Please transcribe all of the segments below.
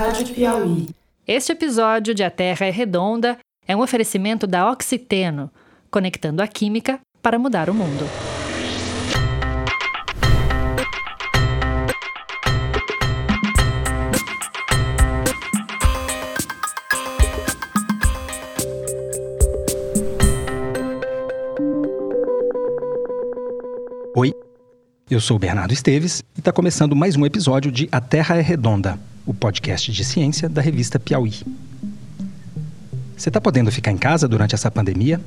Rádio Piauí. Este episódio de A Terra é Redonda é um oferecimento da Oxiteno, conectando a química para mudar o mundo. Oi, eu sou o Bernardo Esteves e está começando mais um episódio de A Terra é Redonda, o podcast de ciência da revista Piauí. Você está podendo ficar em casa durante essa pandemia?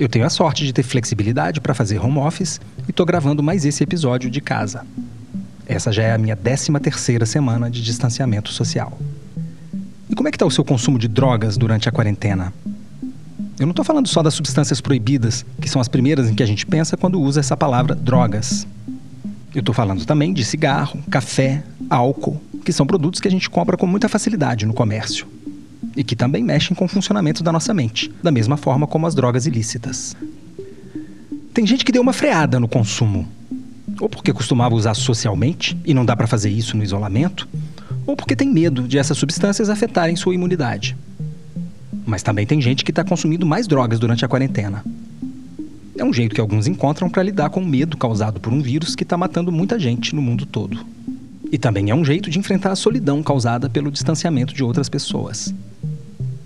Eu tenho a sorte de ter flexibilidade para fazer home office e estou gravando mais esse episódio de casa. Essa já é a minha 13 terceira semana de distanciamento social. E como é que está o seu consumo de drogas durante a quarentena? Eu não estou falando só das substâncias proibidas, que são as primeiras em que a gente pensa quando usa essa palavra drogas. Eu estou falando também de cigarro, café, álcool, que são produtos que a gente compra com muita facilidade no comércio. E que também mexem com o funcionamento da nossa mente, da mesma forma como as drogas ilícitas. Tem gente que deu uma freada no consumo. Ou porque costumava usar socialmente e não dá para fazer isso no isolamento, ou porque tem medo de essas substâncias afetarem sua imunidade. Mas também tem gente que está consumindo mais drogas durante a quarentena. É um jeito que alguns encontram para lidar com o medo causado por um vírus que está matando muita gente no mundo todo. E também é um jeito de enfrentar a solidão causada pelo distanciamento de outras pessoas.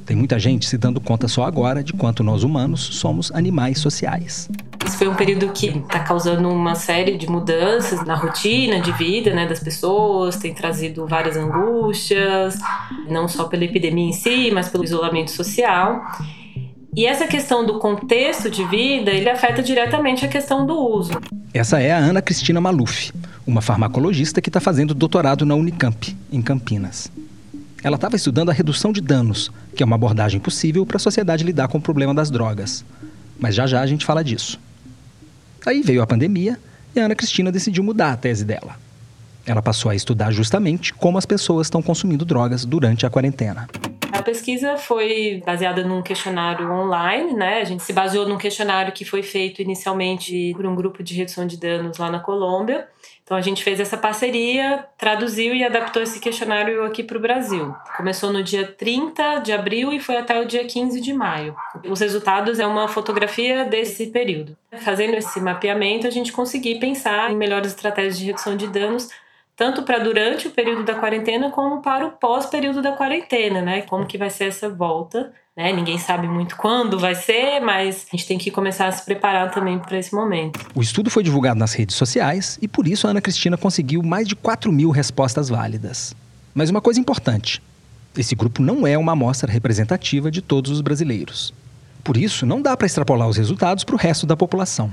Tem muita gente se dando conta só agora de quanto nós humanos somos animais sociais. Isso foi um período que está causando uma série de mudanças na rotina de vida né, das pessoas, tem trazido várias angústias, não só pela epidemia em si, mas pelo isolamento social. E essa questão do contexto de vida, ele afeta diretamente a questão do uso. Essa é a Ana Cristina Maluf, uma farmacologista que está fazendo doutorado na Unicamp, em Campinas. Ela estava estudando a redução de danos, que é uma abordagem possível para a sociedade lidar com o problema das drogas. Mas já já a gente fala disso. Aí veio a pandemia e a Ana Cristina decidiu mudar a tese dela. Ela passou a estudar justamente como as pessoas estão consumindo drogas durante a quarentena. A pesquisa foi baseada num questionário online, né? A gente se baseou num questionário que foi feito inicialmente por um grupo de redução de danos lá na Colômbia. Então a gente fez essa parceria, traduziu e adaptou esse questionário aqui para o Brasil. Começou no dia 30 de abril e foi até o dia 15 de maio. Os resultados é uma fotografia desse período. Fazendo esse mapeamento, a gente conseguiu pensar em melhores estratégias de redução de danos tanto para durante o período da quarentena como para o pós-período da quarentena, né? Como que vai ser essa volta, né? Ninguém sabe muito quando vai ser, mas a gente tem que começar a se preparar também para esse momento. O estudo foi divulgado nas redes sociais e por isso a Ana Cristina conseguiu mais de 4 mil respostas válidas. Mas uma coisa importante: esse grupo não é uma amostra representativa de todos os brasileiros. Por isso, não dá para extrapolar os resultados para o resto da população.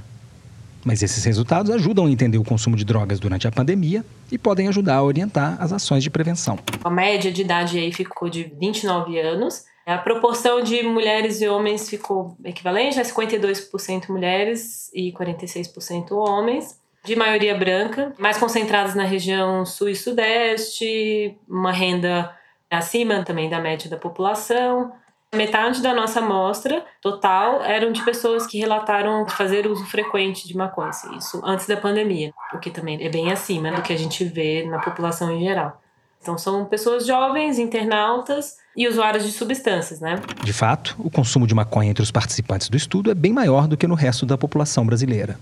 Mas esses resultados ajudam a entender o consumo de drogas durante a pandemia e podem ajudar a orientar as ações de prevenção. A média de idade aí ficou de 29 anos. A proporção de mulheres e homens ficou equivalente a 52% mulheres e 46% homens, de maioria branca, mais concentradas na região sul e sudeste, uma renda acima também da média da população, Metade da nossa amostra total eram de pessoas que relataram fazer uso frequente de maconha, assim, isso antes da pandemia, o que também é bem acima do que a gente vê na população em geral. Então são pessoas jovens, internautas e usuários de substâncias, né? De fato, o consumo de maconha entre os participantes do estudo é bem maior do que no resto da população brasileira.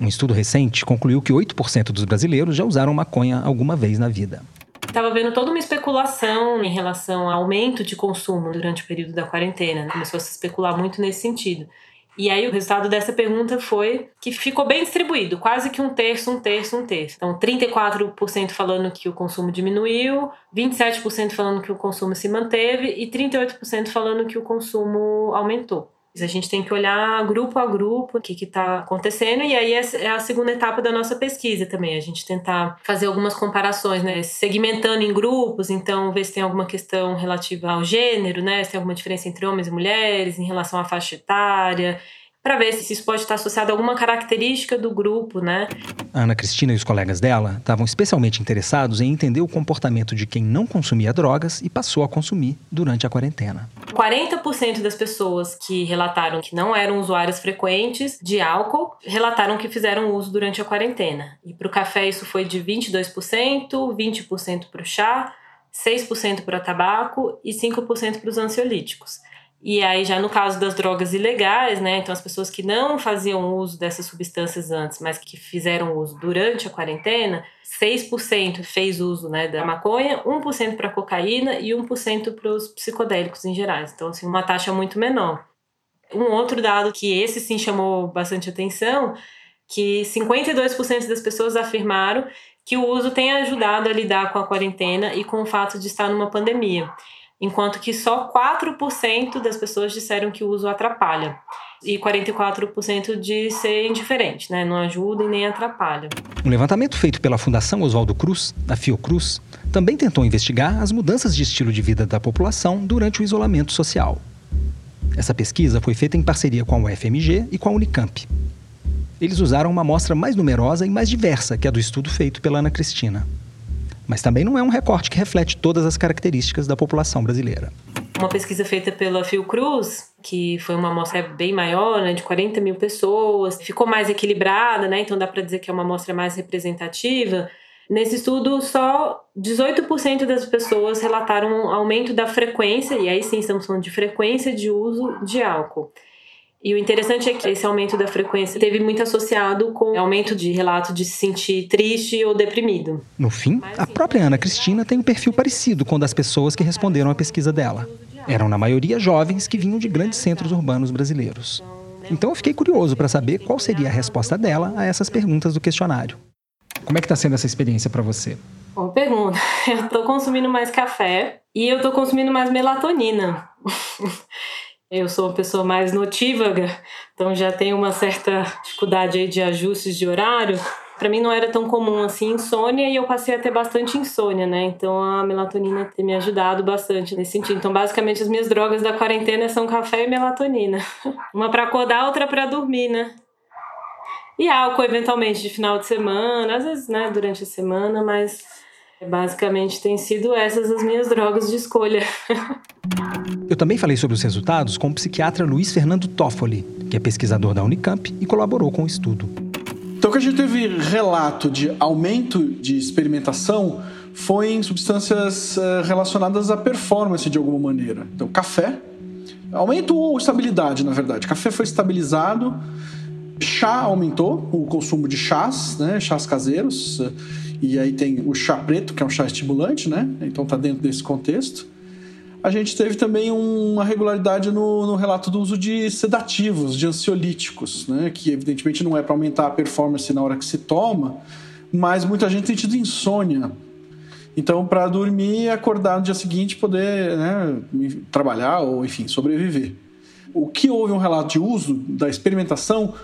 Um estudo recente concluiu que 8% dos brasileiros já usaram maconha alguma vez na vida. Estava vendo toda uma especulação em relação ao aumento de consumo durante o período da quarentena. Começou a se especular muito nesse sentido. E aí o resultado dessa pergunta foi que ficou bem distribuído, quase que um terço, um terço, um terço. Então, 34% falando que o consumo diminuiu, 27% falando que o consumo se manteve e 38% falando que o consumo aumentou. A gente tem que olhar grupo a grupo o que está acontecendo, e aí é a segunda etapa da nossa pesquisa também, a gente tentar fazer algumas comparações, né? Segmentando em grupos, então ver se tem alguma questão relativa ao gênero, né? Se tem alguma diferença entre homens e mulheres em relação à faixa etária, para ver se isso pode estar associado a alguma característica do grupo, né? A Ana Cristina e os colegas dela estavam especialmente interessados em entender o comportamento de quem não consumia drogas e passou a consumir durante a quarentena. 40% das pessoas que relataram que não eram usuários frequentes de álcool relataram que fizeram uso durante a quarentena. E para o café isso foi de 22%, 20% para o chá, 6% para tabaco e 5% para os ansiolíticos. E aí, já no caso das drogas ilegais, né? Então, as pessoas que não faziam uso dessas substâncias antes, mas que fizeram uso durante a quarentena, 6% fez uso né, da maconha, 1% para cocaína e 1% para os psicodélicos em geral. Então, assim, uma taxa muito menor. Um outro dado que esse sim chamou bastante atenção, que 52% das pessoas afirmaram que o uso tem ajudado a lidar com a quarentena e com o fato de estar numa pandemia enquanto que só 4% das pessoas disseram que o uso atrapalha e 44% de ser indiferente, né? não ajuda e nem atrapalha. Um levantamento feito pela Fundação Oswaldo Cruz, a Fiocruz, também tentou investigar as mudanças de estilo de vida da população durante o isolamento social. Essa pesquisa foi feita em parceria com a UFMG e com a Unicamp. Eles usaram uma amostra mais numerosa e mais diversa que a do estudo feito pela Ana Cristina mas também não é um recorte que reflete todas as características da população brasileira. Uma pesquisa feita pela Fiocruz, que foi uma amostra bem maior, né, de 40 mil pessoas, ficou mais equilibrada, né, então dá para dizer que é uma amostra mais representativa. Nesse estudo, só 18% das pessoas relataram um aumento da frequência, e aí sim estamos falando de frequência de uso de álcool. E o interessante é que esse aumento da frequência teve muito associado com o aumento de relato de se sentir triste ou deprimido. No fim, a própria Ana Cristina tem um perfil parecido com o das pessoas que responderam à pesquisa dela. Eram, na maioria, jovens que vinham de grandes centros urbanos brasileiros. Então eu fiquei curioso para saber qual seria a resposta dela a essas perguntas do questionário. Como é que está sendo essa experiência para você? Boa pergunta. Eu estou consumindo mais café e eu estou consumindo mais melatonina. Eu sou uma pessoa mais notívaga, então já tenho uma certa dificuldade aí de ajustes de horário. Para mim não era tão comum assim insônia e eu passei a ter bastante insônia, né? Então a melatonina tem me ajudado bastante nesse sentido. Então basicamente as minhas drogas da quarentena são café e melatonina. Uma para acordar, outra para dormir, né? E álcool eventualmente de final de semana, às vezes, né, durante a semana, mas basicamente tem sido essas as minhas drogas de escolha. Eu também falei sobre os resultados com o psiquiatra Luiz Fernando Toffoli, que é pesquisador da Unicamp e colaborou com o estudo. Então, o que a gente teve relato de aumento de experimentação foi em substâncias eh, relacionadas à performance de alguma maneira. Então, café, aumento ou estabilidade, na verdade. Café foi estabilizado, chá aumentou, o consumo de chás, né, chás caseiros, e aí tem o chá preto, que é um chá estimulante, né? Então está dentro desse contexto a gente teve também uma regularidade no, no, relato do uso de sedativos, de ansiolíticos, né? que evidentemente não é para aumentar a performance na hora que se toma, mas muita gente tem tido insônia. Então, para dormir e acordar no dia seguinte, poder né, trabalhar ou, enfim, sobreviver. O que houve um relato de uso da experimentação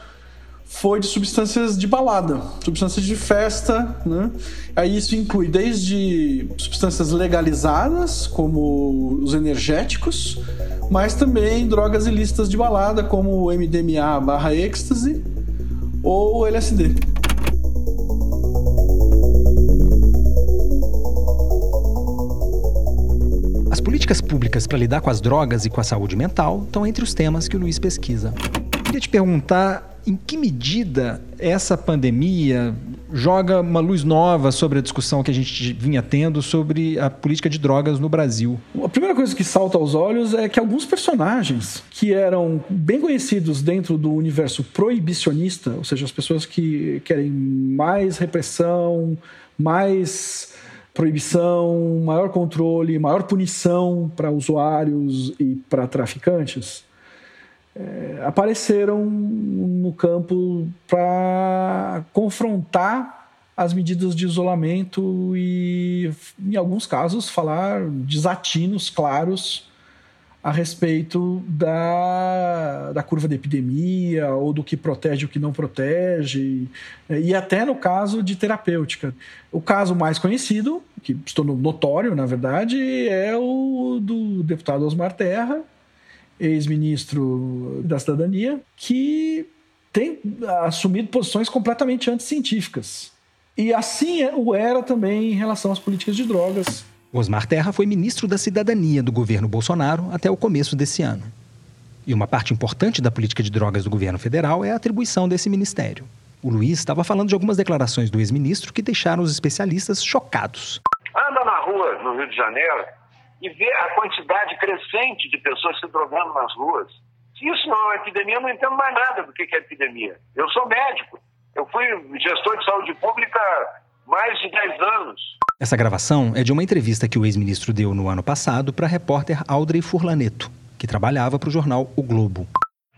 foi de substâncias de balada, substâncias de festa, né? Aí isso inclui desde substâncias legalizadas, como os energéticos, mas também drogas ilícitas de balada, como MDMA barra êxtase ou LSD. As políticas públicas para lidar com as drogas e com a saúde mental estão entre os temas que o Luiz pesquisa. Queria te perguntar em que medida essa pandemia joga uma luz nova sobre a discussão que a gente vinha tendo sobre a política de drogas no Brasil? A primeira coisa que salta aos olhos é que alguns personagens que eram bem conhecidos dentro do universo proibicionista, ou seja, as pessoas que querem mais repressão, mais proibição, maior controle, maior punição para usuários e para traficantes, é, apareceram no campo para confrontar as medidas de isolamento e, em alguns casos, falar desatinos claros a respeito da, da curva de epidemia ou do que protege o que não protege, e até no caso de terapêutica. O caso mais conhecido, que estou notório, na verdade, é o do deputado Osmar Terra, ex-ministro da Cidadania, que tem assumido posições completamente anticientíficas. E assim é, o era também em relação às políticas de drogas. Osmar Terra foi ministro da Cidadania do governo Bolsonaro até o começo desse ano. E uma parte importante da política de drogas do governo federal é a atribuição desse ministério. O Luiz estava falando de algumas declarações do ex-ministro que deixaram os especialistas chocados. Anda na rua no Rio de Janeiro e ver a quantidade crescente de pessoas se drogando nas ruas. Se isso não é uma epidemia, eu não entendo mais nada do que é epidemia. Eu sou médico. Eu fui gestor de saúde pública mais de 10 anos. Essa gravação é de uma entrevista que o ex-ministro deu no ano passado para a repórter Audrey Furlaneto, que trabalhava para o jornal O Globo.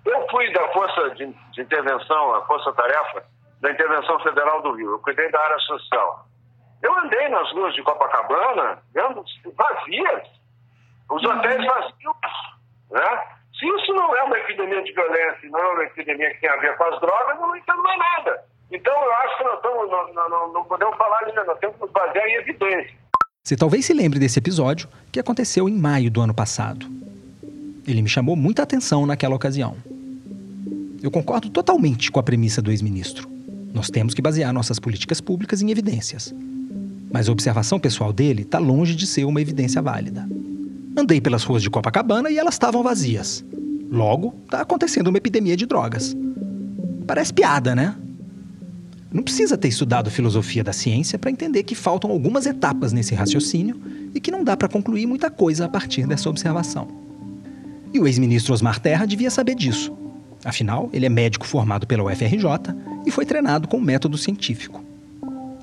Eu fui da Força de, Intervenção, a Força Tarefa, da Intervenção Federal do Rio. Eu cuidei da área social. Eu andei nas ruas de Copacabana, vendo vazias, os hotéis vazios, né? Se isso não é uma epidemia de violência, não é uma epidemia que tem a ver com as drogas, eu não entendo mais nada. Então, eu acho que nós estamos, não, não, não podemos falar ainda, nós temos que nos basear em evidência. Você talvez se lembre desse episódio que aconteceu em maio do ano passado. Ele me chamou muita atenção naquela ocasião. Eu concordo totalmente com a premissa do ex-ministro. Nós temos que basear nossas políticas públicas em evidências. Mas a observação pessoal dele está longe de ser uma evidência válida. Andei pelas ruas de Copacabana e elas estavam vazias. Logo, está acontecendo uma epidemia de drogas. Parece piada, né? Não precisa ter estudado filosofia da ciência para entender que faltam algumas etapas nesse raciocínio e que não dá para concluir muita coisa a partir dessa observação. E o ex-ministro Osmar Terra devia saber disso. Afinal, ele é médico formado pela UFRJ e foi treinado com método científico.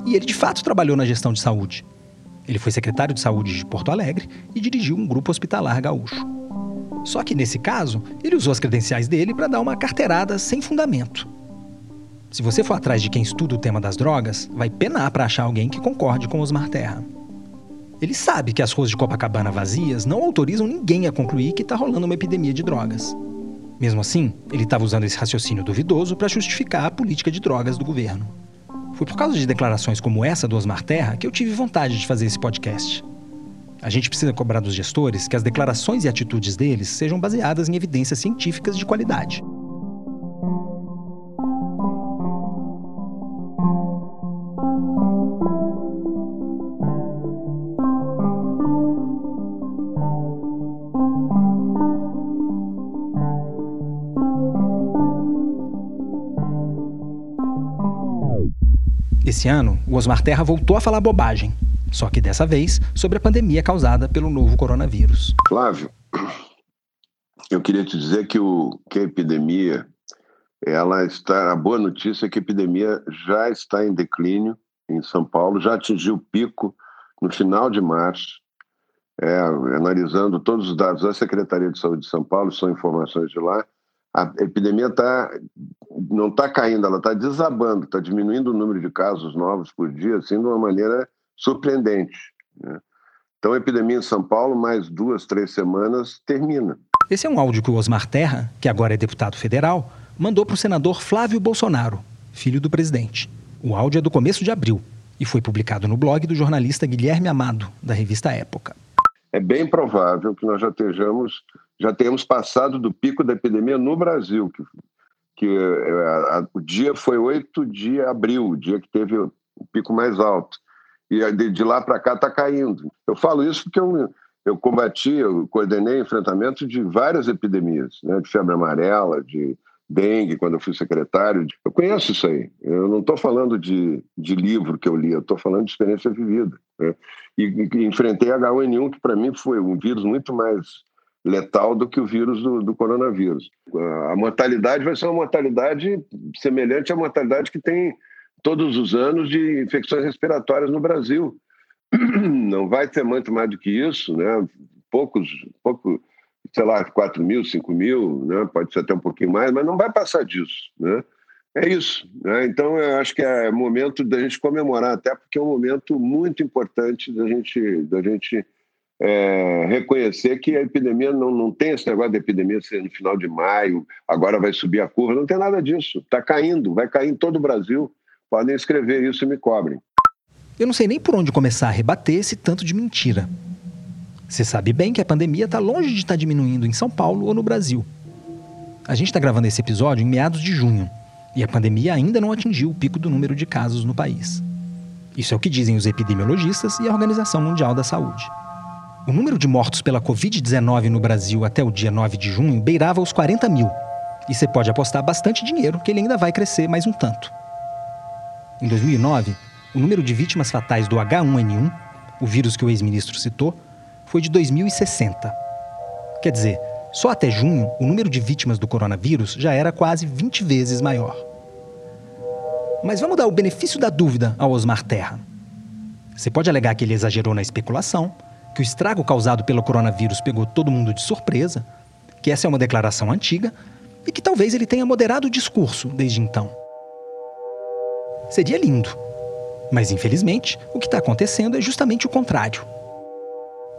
E ele de fato trabalhou na gestão de saúde. Ele foi secretário de saúde de Porto Alegre e dirigiu um grupo hospitalar gaúcho. Só que nesse caso, ele usou as credenciais dele para dar uma carteirada sem fundamento. Se você for atrás de quem estuda o tema das drogas, vai penar para achar alguém que concorde com Osmar Terra. Ele sabe que as ruas de Copacabana vazias não autorizam ninguém a concluir que está rolando uma epidemia de drogas. Mesmo assim, ele estava usando esse raciocínio duvidoso para justificar a política de drogas do governo. Foi por causa de declarações como essa do Osmar Terra que eu tive vontade de fazer esse podcast. A gente precisa cobrar dos gestores que as declarações e atitudes deles sejam baseadas em evidências científicas de qualidade. Esse ano, o Osmar Terra voltou a falar bobagem, só que dessa vez sobre a pandemia causada pelo novo coronavírus. Flávio, eu queria te dizer que, o, que a epidemia, ela está. A boa notícia é que a epidemia já está em declínio em São Paulo, já atingiu o pico no final de março. É, analisando todos os dados da Secretaria de Saúde de São Paulo, são informações de lá, a epidemia tá, não está caindo, ela está desabando, está diminuindo o número de casos novos por dia, assim, de uma maneira surpreendente. Né? Então, a epidemia em São Paulo, mais duas, três semanas, termina. Esse é um áudio que o Osmar Terra, que agora é deputado federal, mandou para o senador Flávio Bolsonaro, filho do presidente. O áudio é do começo de abril e foi publicado no blog do jornalista Guilherme Amado, da revista Época. É bem provável que nós já estejamos já temos passado do pico da epidemia no Brasil, que, que é, a, a, o dia foi 8 de abril, o dia que teve o, o pico mais alto. E de, de lá para cá está caindo. Eu falo isso porque eu, eu combati, eu coordenei enfrentamento de várias epidemias, né, de febre amarela, de dengue, quando eu fui secretário. Eu conheço isso aí. Eu não estou falando de, de livro que eu li, eu estou falando de experiência vivida. Né? E, e enfrentei H1N1, que para mim foi um vírus muito mais letal do que o vírus do, do, coronavírus. A mortalidade vai ser uma mortalidade semelhante à mortalidade que tem todos os anos de infecções respiratórias no Brasil. Não vai ter muito mais do que isso, né? Poucos, pouco, sei lá, 4 mil, 5 mil, né? pode ser até um pouquinho mais, mas não vai passar disso, né? É isso. Né? Então, eu acho que é momento da gente comemorar, até porque é um momento muito importante da gente, da gente é, reconhecer que a epidemia não, não tem esse negócio de epidemia ser no final de maio, agora vai subir a curva, não tem nada disso. Está caindo, vai cair em todo o Brasil. Podem escrever isso e me cobrem. Eu não sei nem por onde começar a rebater esse tanto de mentira. Você sabe bem que a pandemia está longe de estar tá diminuindo em São Paulo ou no Brasil. A gente está gravando esse episódio em meados de junho e a pandemia ainda não atingiu o pico do número de casos no país. Isso é o que dizem os epidemiologistas e a Organização Mundial da Saúde. O número de mortos pela Covid-19 no Brasil até o dia 9 de junho beirava os 40 mil. E você pode apostar bastante dinheiro que ele ainda vai crescer mais um tanto. Em 2009, o número de vítimas fatais do H1N1 o vírus que o ex-ministro citou, foi de 2060. Quer dizer, só até junho, o número de vítimas do coronavírus já era quase 20 vezes maior. Mas vamos dar o benefício da dúvida ao Osmar Terra. Você pode alegar que ele exagerou na especulação, que o estrago causado pelo coronavírus pegou todo mundo de surpresa, que essa é uma declaração antiga e que talvez ele tenha moderado o discurso desde então. Seria lindo. Mas, infelizmente, o que está acontecendo é justamente o contrário.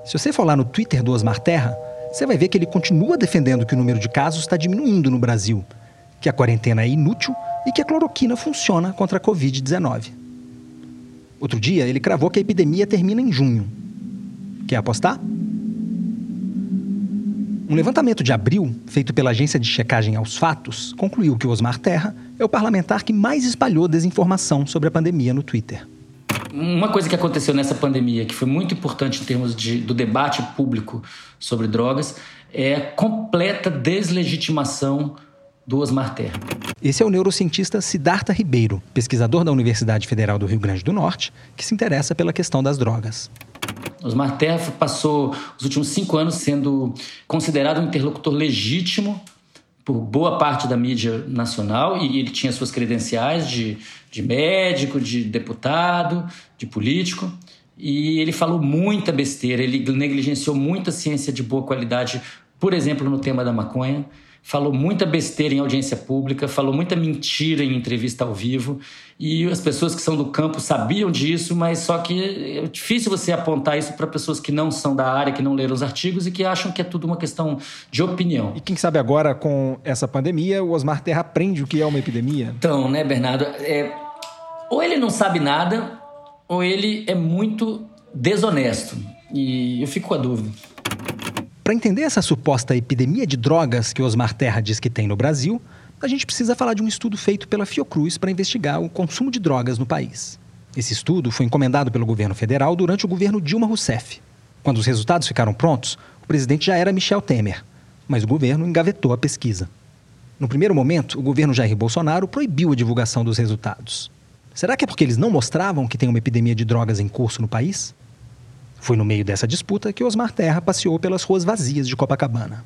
Se você for lá no Twitter do Osmar Terra, você vai ver que ele continua defendendo que o número de casos está diminuindo no Brasil, que a quarentena é inútil e que a cloroquina funciona contra a Covid-19. Outro dia, ele cravou que a epidemia termina em junho. Quer apostar? Um levantamento de abril, feito pela agência de checagem aos fatos, concluiu que Osmar Terra é o parlamentar que mais espalhou desinformação sobre a pandemia no Twitter. Uma coisa que aconteceu nessa pandemia, que foi muito importante em termos de, do debate público sobre drogas, é a completa deslegitimação do Osmar Terra. Esse é o neurocientista Siddhartha Ribeiro, pesquisador da Universidade Federal do Rio Grande do Norte, que se interessa pela questão das drogas. Osmar Terra passou os últimos cinco anos sendo considerado um interlocutor legítimo por boa parte da mídia nacional e ele tinha suas credenciais de, de médico, de deputado, de político. E ele falou muita besteira, ele negligenciou muita ciência de boa qualidade, por exemplo, no tema da maconha falou muita besteira em audiência pública, falou muita mentira em entrevista ao vivo, e as pessoas que são do campo sabiam disso, mas só que é difícil você apontar isso para pessoas que não são da área, que não leram os artigos e que acham que é tudo uma questão de opinião. E quem sabe agora, com essa pandemia, o Osmar Terra aprende o que é uma epidemia? Então, né, Bernardo? É... Ou ele não sabe nada, ou ele é muito desonesto. E eu fico com a dúvida. Para entender essa suposta epidemia de drogas que Osmar Terra diz que tem no Brasil, a gente precisa falar de um estudo feito pela Fiocruz para investigar o consumo de drogas no país. Esse estudo foi encomendado pelo governo federal durante o governo Dilma Rousseff. Quando os resultados ficaram prontos, o presidente já era Michel Temer, mas o governo engavetou a pesquisa. No primeiro momento, o governo Jair Bolsonaro proibiu a divulgação dos resultados. Será que é porque eles não mostravam que tem uma epidemia de drogas em curso no país? Foi no meio dessa disputa que Osmar Terra passeou pelas ruas vazias de Copacabana.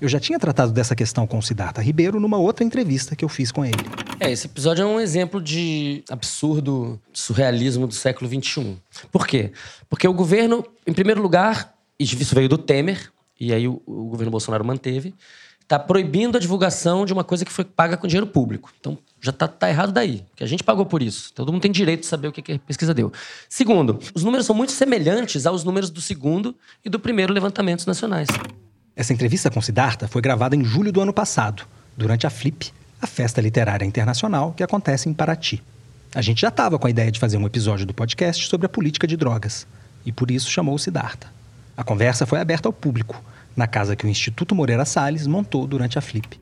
Eu já tinha tratado dessa questão com o Siddhartha Ribeiro numa outra entrevista que eu fiz com ele. É, esse episódio é um exemplo de absurdo surrealismo do século XXI. Por quê? Porque o governo, em primeiro lugar, isso veio do Temer, e aí o, o governo Bolsonaro manteve, está proibindo a divulgação de uma coisa que foi paga com dinheiro público. Então, já está tá errado daí, porque a gente pagou por isso. Todo mundo tem direito de saber o que, que a pesquisa deu. Segundo, os números são muito semelhantes aos números do segundo e do primeiro levantamentos nacionais. Essa entrevista com Siddhartha foi gravada em julho do ano passado, durante a Flip, a festa literária internacional que acontece em Paraty. A gente já estava com a ideia de fazer um episódio do podcast sobre a política de drogas, e por isso chamou o Siddhartha. A conversa foi aberta ao público, na casa que o Instituto Moreira Salles montou durante a Flip.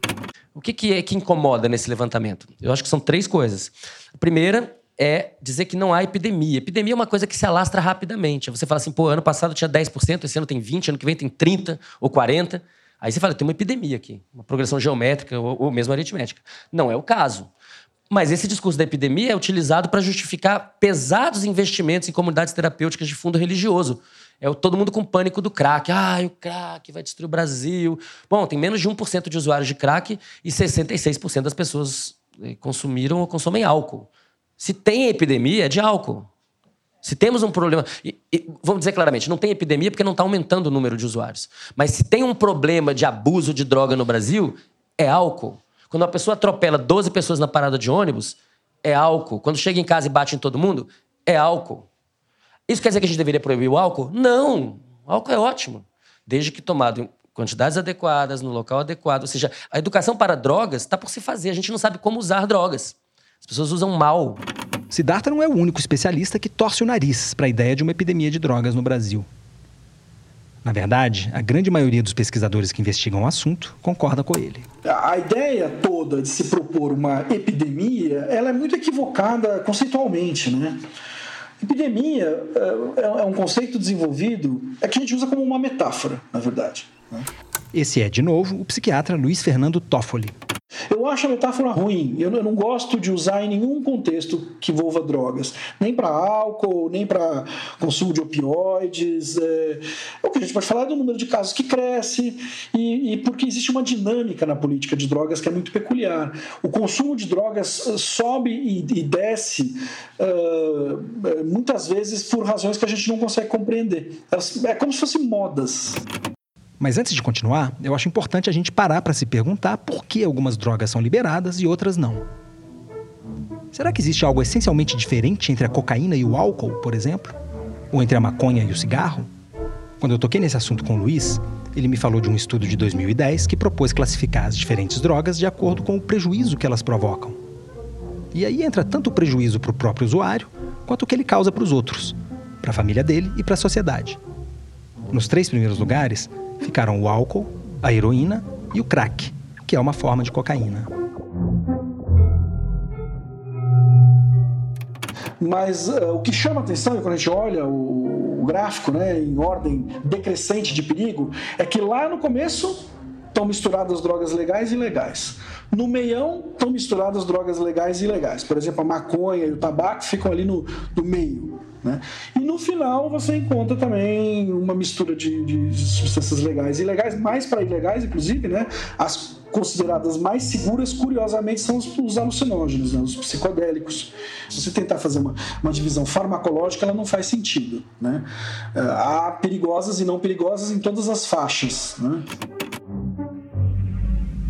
O que, que é que incomoda nesse levantamento? Eu acho que são três coisas. A primeira é dizer que não há epidemia. Epidemia é uma coisa que se alastra rapidamente. Você fala assim, pô, ano passado tinha 10%, esse ano tem 20%, ano que vem tem 30% ou 40%. Aí você fala, tem uma epidemia aqui, uma progressão geométrica ou, ou mesmo aritmética. Não é o caso. Mas esse discurso da epidemia é utilizado para justificar pesados investimentos em comunidades terapêuticas de fundo religioso. É todo mundo com pânico do crack. Ah, o crack vai destruir o Brasil. Bom, tem menos de 1% de usuários de crack e 66% das pessoas eh, consumiram ou consomem álcool. Se tem epidemia, é de álcool. Se temos um problema. E, e, vamos dizer claramente, não tem epidemia porque não está aumentando o número de usuários. Mas se tem um problema de abuso de droga no Brasil, é álcool. Quando uma pessoa atropela 12 pessoas na parada de ônibus, é álcool. Quando chega em casa e bate em todo mundo, é álcool. Isso quer dizer que a gente deveria proibir o álcool? Não. O álcool é ótimo, desde que tomado em quantidades adequadas, no local adequado. Ou seja, a educação para drogas está por se fazer. A gente não sabe como usar drogas. As pessoas usam mal. Siddhartha não é o único especialista que torce o nariz para a ideia de uma epidemia de drogas no Brasil. Na verdade, a grande maioria dos pesquisadores que investigam o assunto concorda com ele. A ideia toda de se propor uma epidemia, ela é muito equivocada conceitualmente, né? Epidemia é, é um conceito desenvolvido é que a gente usa como uma metáfora, na verdade. Né? Esse é, de novo, o psiquiatra Luiz Fernando Toffoli. Eu acho a metáfora ruim. Eu não gosto de usar em nenhum contexto que envolva drogas. Nem para álcool, nem para consumo de opioides. É... O que a gente pode falar é do número de casos que cresce e, e porque existe uma dinâmica na política de drogas que é muito peculiar. O consumo de drogas eh, sobe e, e desce uh, muitas vezes por razões que a gente não consegue compreender. É como se fossem modas. Mas antes de continuar, eu acho importante a gente parar para se perguntar por que algumas drogas são liberadas e outras não. Será que existe algo essencialmente diferente entre a cocaína e o álcool, por exemplo? Ou entre a maconha e o cigarro? Quando eu toquei nesse assunto com o Luiz, ele me falou de um estudo de 2010 que propôs classificar as diferentes drogas de acordo com o prejuízo que elas provocam. E aí entra tanto o prejuízo para o próprio usuário, quanto o que ele causa para os outros, para a família dele e para a sociedade. Nos três primeiros lugares, ficaram o álcool, a heroína e o crack, que é uma forma de cocaína. Mas uh, o que chama atenção quando a gente olha o, o gráfico né, em ordem decrescente de perigo é que lá no começo estão misturadas drogas legais e ilegais. No meião estão misturadas drogas legais e ilegais. Por exemplo, a maconha e o tabaco ficam ali no, no meio. Né? E no final você encontra também uma mistura de, de substâncias legais e ilegais, mais para ilegais, inclusive, né? As consideradas mais seguras, curiosamente, são os, os alucinógenos, né? os psicodélicos. Se você tentar fazer uma, uma divisão farmacológica, ela não faz sentido. Né? É, há perigosas e não perigosas em todas as faixas. Né?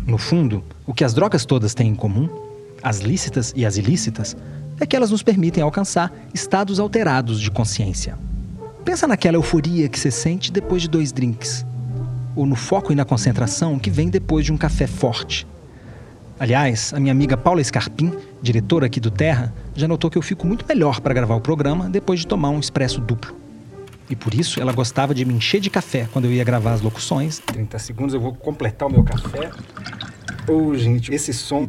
No fundo, o que as drogas todas têm em comum, as lícitas e as ilícitas, é que elas nos permitem alcançar estados alterados de consciência. Pensa naquela euforia que você sente depois de dois drinks, ou no foco e na concentração que vem depois de um café forte. Aliás, a minha amiga Paula Scarpim, diretora aqui do Terra, já notou que eu fico muito melhor para gravar o programa depois de tomar um expresso duplo. E por isso ela gostava de me encher de café quando eu ia gravar as locuções. 30 segundos eu vou completar o meu café. Ô, oh, gente, esse som.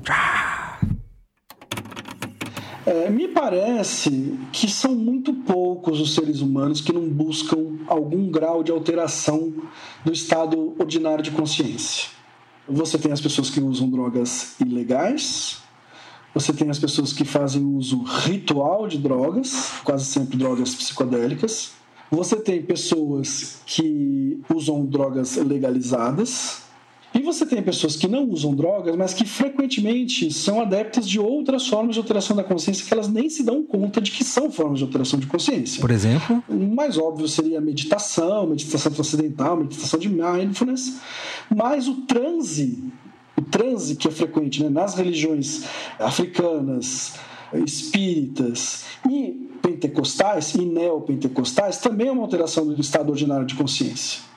É, me parece que são muito poucos os seres humanos que não buscam algum grau de alteração do estado ordinário de consciência. Você tem as pessoas que usam drogas ilegais, você tem as pessoas que fazem uso ritual de drogas, quase sempre drogas psicodélicas. Você tem pessoas que usam drogas legalizadas, e você tem pessoas que não usam drogas, mas que frequentemente são adeptas de outras formas de alteração da consciência que elas nem se dão conta de que são formas de alteração de consciência. Por exemplo? O mais óbvio seria a meditação, meditação transcendental, meditação de mindfulness, mas o transe, o transe que é frequente né, nas religiões africanas, espíritas e pentecostais e neopentecostais também é uma alteração do estado ordinário de consciência.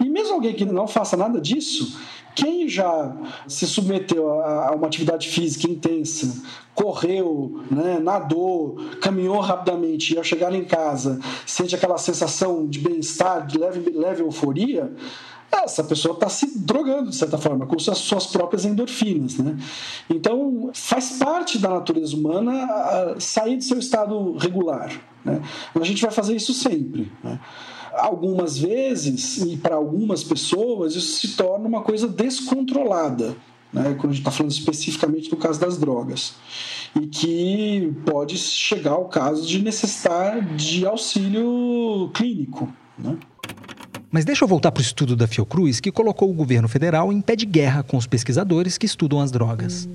E mesmo alguém que não faça nada disso, quem já se submeteu a, uma atividade física intensa, correu, né, nadou, caminhou rapidamente e ao chegar em casa sente aquela sensação de bem-estar, de leve, leve euforia, essa pessoa está se drogando, de certa forma, com as suas próprias endorfinas. Né? Então, faz parte da natureza humana sair de seu estado regular. Né? A gente vai fazer isso sempre. Né? Algumas vezes, e para algumas pessoas, isso se torna uma coisa descontrolada. Né, quando a gente está falando especificamente do caso das drogas, e que pode chegar ao caso de necessitar de auxílio clínico. Né? Mas deixa eu voltar para o estudo da Fiocruz, que colocou o governo federal em pé de guerra com os pesquisadores que estudam as drogas.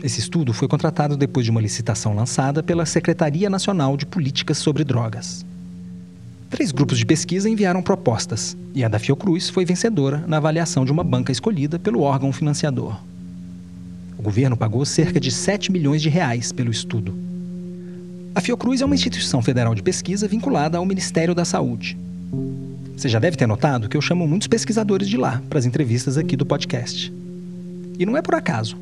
Esse estudo foi contratado depois de uma licitação lançada pela Secretaria Nacional de Políticas sobre Drogas. Três grupos de pesquisa enviaram propostas, e a da Fiocruz foi vencedora na avaliação de uma banca escolhida pelo órgão financiador. O governo pagou cerca de 7 milhões de reais pelo estudo. A Fiocruz é uma instituição federal de pesquisa vinculada ao Ministério da Saúde. Você já deve ter notado que eu chamo muitos pesquisadores de lá para as entrevistas aqui do podcast. E não é por acaso.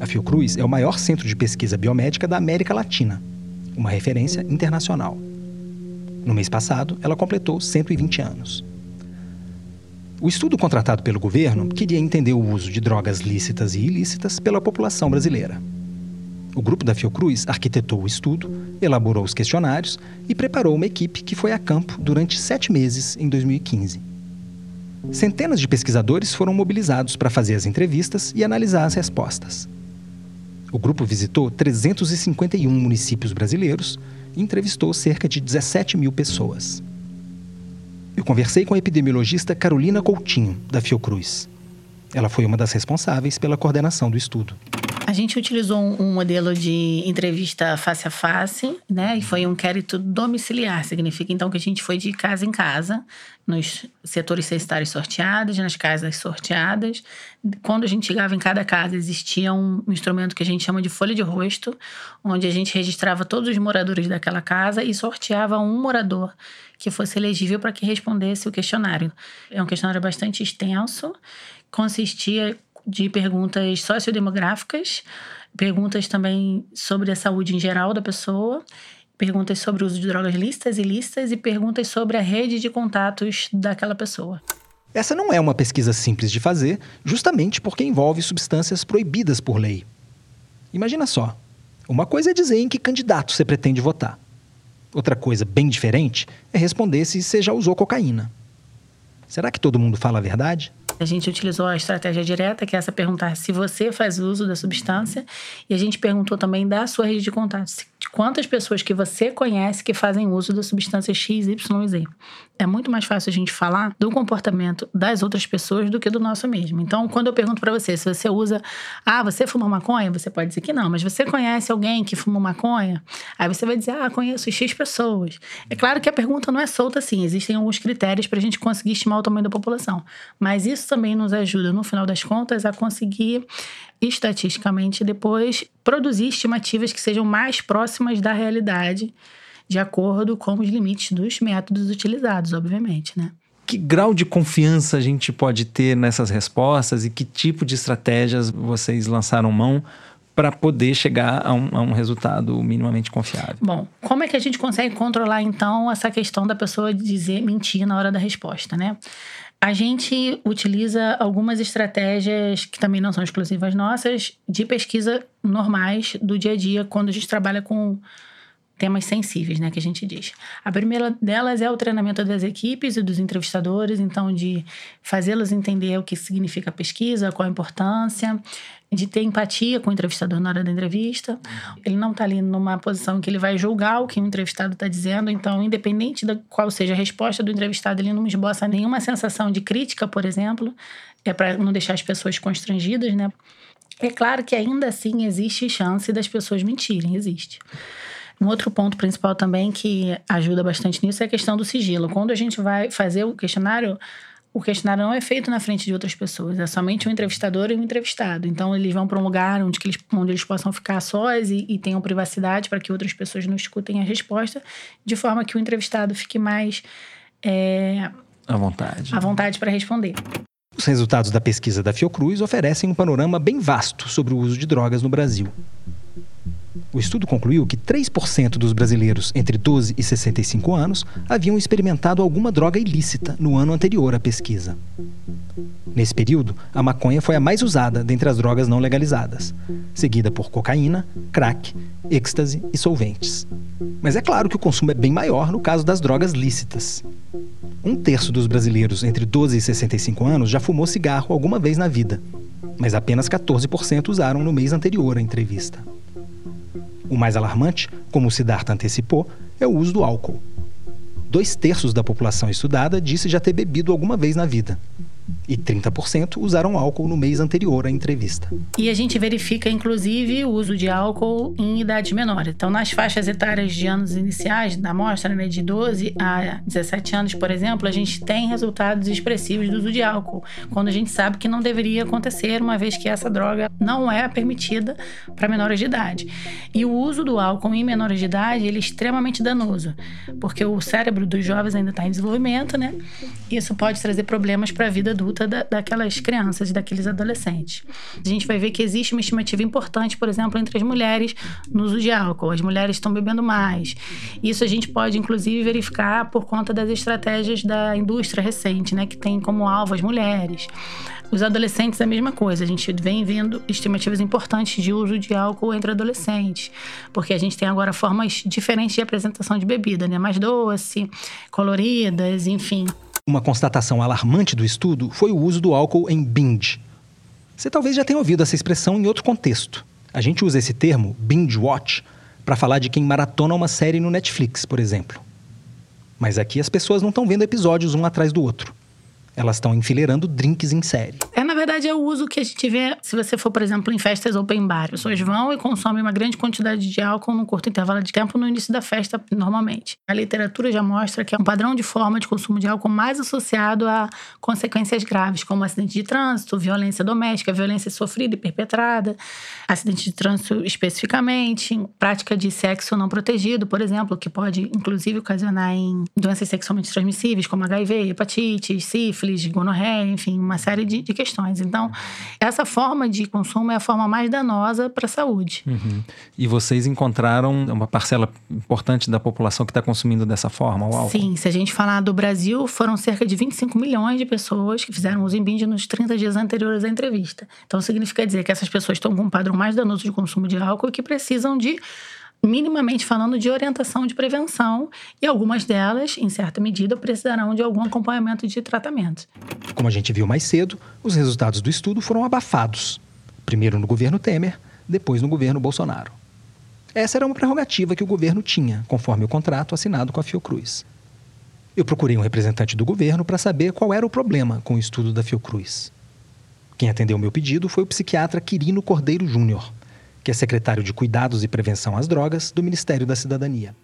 A Fiocruz é o maior centro de pesquisa biomédica da América Latina, uma referência internacional. No mês passado, ela completou 120 anos. O estudo contratado pelo governo queria entender o uso de drogas lícitas e ilícitas pela população brasileira. O grupo da Fiocruz arquitetou o estudo, elaborou os questionários e preparou uma equipe que foi a campo durante sete meses em 2015. Centenas de pesquisadores foram mobilizados para fazer as entrevistas e analisar as respostas. O grupo visitou 351 municípios brasileiros entrevistou cerca de 17 mil pessoas. Eu conversei com a epidemiologista Carolina Coutinho, da Fiocruz. Ela foi uma das responsáveis pela coordenação do estudo. A gente utilizou um, modelo de entrevista face a face, né? E foi um inquérito domiciliar. Significa então que a gente foi de casa em casa, nos setores censitários sorteados, nas casas sorteadas. Quando a gente chegava em cada casa, existia um instrumento que a gente chama de folha de rosto, onde a gente registrava todos os moradores daquela casa e sorteava um morador que fosse elegível para que respondesse o questionário. É um questionário bastante extenso, consistia de perguntas sociodemográficas, perguntas também sobre a saúde em geral da pessoa, perguntas sobre o uso de drogas lícitas e ilícitas e perguntas sobre a rede de contatos daquela pessoa. Essa não é uma pesquisa simples de fazer, justamente porque envolve substâncias proibidas por lei. Imagina só: uma coisa é dizer em que candidato você pretende votar. Outra coisa bem diferente é responder se você já usou cocaína. Será que todo mundo fala a verdade? A gente utilizou a estratégia direta, que é essa perguntar se você faz uso da substância, e a gente perguntou também da sua rede de contatos, de quantas pessoas que você conhece que fazem uso da substância X, Y Z. É muito mais fácil a gente falar do comportamento das outras pessoas do que do nosso mesmo. Então, quando eu pergunto para você se você usa, ah, você fuma maconha, você pode dizer que não, mas você conhece alguém que fuma maconha? Aí você vai dizer, ah, conheço X pessoas. É claro que a pergunta não é solta assim, existem alguns critérios para a gente conseguir estimar o tamanho da população, mas isso também nos ajuda, no final das contas, a conseguir estatisticamente depois produzir estimativas que sejam mais próximas da realidade, de acordo com os limites dos métodos utilizados, obviamente, né? Que grau de confiança a gente pode ter nessas respostas e que tipo de estratégias vocês lançaram mão para poder chegar a um, a um, resultado minimamente confiável. Bom, como é que a gente consegue controlar então essa questão da pessoa dizer mentir na hora da resposta, né? A gente utiliza algumas estratégias que também não são exclusivas nossas, de pesquisa normais do dia a dia, quando a gente trabalha com temas sensíveis, né, que a gente diz. A primeira delas é o treinamento das equipes e dos entrevistadores, então de fazê-los entender o que significa pesquisa, qual a importância, de ter empatia com o entrevistador na hora da entrevista. Ele não está ali numa posição que ele vai julgar o que o entrevistado está dizendo, então, independente da qual seja a resposta do entrevistado, ele não esboça nenhuma sensação de crítica, por exemplo, é para não deixar as pessoas constrangidas, né? É claro que ainda assim existe chance das pessoas mentirem, existe. Um outro ponto principal também que ajuda bastante nisso é a questão do sigilo. Quando a gente vai fazer o questionário, o questionário não é feito na frente de outras pessoas, é somente um entrevistador e um entrevistado. Então, eles vão para um lugar onde, eles, onde eles possam ficar sós e, e tenham privacidade para que outras pessoas não escutem a resposta, de forma que o entrevistado fique mais. É, à vontade. À vontade para responder. Os resultados da pesquisa da Fiocruz oferecem um panorama bem vasto sobre o uso de drogas no Brasil. O estudo concluiu que 3% dos brasileiros entre 12 e 65 anos haviam experimentado alguma droga ilícita no ano anterior à pesquisa. Nesse período, a maconha foi a mais usada dentre as drogas não legalizadas, seguida por cocaína, crack, êxtase e solventes. Mas é claro que o consumo é bem maior no caso das drogas lícitas. Um terço dos brasileiros entre 12 e 65 anos já fumou cigarro alguma vez na vida, mas apenas 14% usaram no mês anterior à entrevista. O mais alarmante, como o Siddhartha antecipou, é o uso do álcool. Dois terços da população estudada disse já ter bebido alguma vez na vida e 30% usaram álcool no mês anterior à entrevista. E a gente verifica, inclusive, o uso de álcool em idades menores. Então, nas faixas etárias de anos iniciais da amostra, né, de 12 a 17 anos, por exemplo, a gente tem resultados expressivos do uso de álcool, quando a gente sabe que não deveria acontecer, uma vez que essa droga não é permitida para menores de idade. E o uso do álcool em menores de idade, ele é extremamente danoso, porque o cérebro dos jovens ainda está em desenvolvimento, né? Isso pode trazer problemas para a vida adulta da, daquelas crianças, daqueles adolescentes. A gente vai ver que existe uma estimativa importante, por exemplo, entre as mulheres no uso de álcool. As mulheres estão bebendo mais. Isso a gente pode, inclusive, verificar por conta das estratégias da indústria recente, né, que tem como alvo as mulheres. Os adolescentes a mesma coisa. A gente vem vendo estimativas importantes de uso de álcool entre adolescentes, porque a gente tem agora formas diferentes de apresentação de bebida, né? Mais doce, coloridas, enfim. Uma constatação alarmante do estudo foi o uso do álcool em binge. Você talvez já tenha ouvido essa expressão em outro contexto. A gente usa esse termo, binge watch, para falar de quem maratona uma série no Netflix, por exemplo. Mas aqui as pessoas não estão vendo episódios um atrás do outro. Elas estão enfileirando drinks em série. É, na verdade, é o uso que a gente vê se você for, por exemplo, em festas open bar. Pessoas vão e consomem uma grande quantidade de álcool num curto intervalo de tempo no início da festa, normalmente. A literatura já mostra que é um padrão de forma de consumo de álcool mais associado a consequências graves, como acidente de trânsito, violência doméstica, violência sofrida e perpetrada, acidente de trânsito especificamente, prática de sexo não protegido, por exemplo, que pode, inclusive, ocasionar em doenças sexualmente transmissíveis, como HIV, hepatite, sífilis, sífilis, gonorreia, enfim, uma série de, de, questões. Então, essa forma de consumo é a forma mais danosa para a saúde. Uhum. E vocês encontraram uma parcela importante da população que está consumindo dessa forma o álcool? Sim, se a gente falar do Brasil, foram cerca de 25 milhões de pessoas que fizeram uso em nos 30 dias anteriores à entrevista. Então, significa dizer que essas pessoas estão com um padrão mais danoso de consumo de álcool e que precisam de minimamente falando de orientação de prevenção e algumas delas, em certa medida, precisarão de algum acompanhamento de tratamento. Como a gente viu mais cedo, os resultados do estudo foram abafados. Primeiro no governo Temer, depois no governo Bolsonaro. Essa era uma prerrogativa que o governo tinha, conforme o contrato assinado com a Fiocruz. Eu procurei um representante do governo para saber qual era o problema com o estudo da Fiocruz. Quem atendeu meu pedido foi o psiquiatra Quirino Cordeiro Júnior, que é secretário de Cuidados e Prevenção às Drogas do Ministério da Cidadania.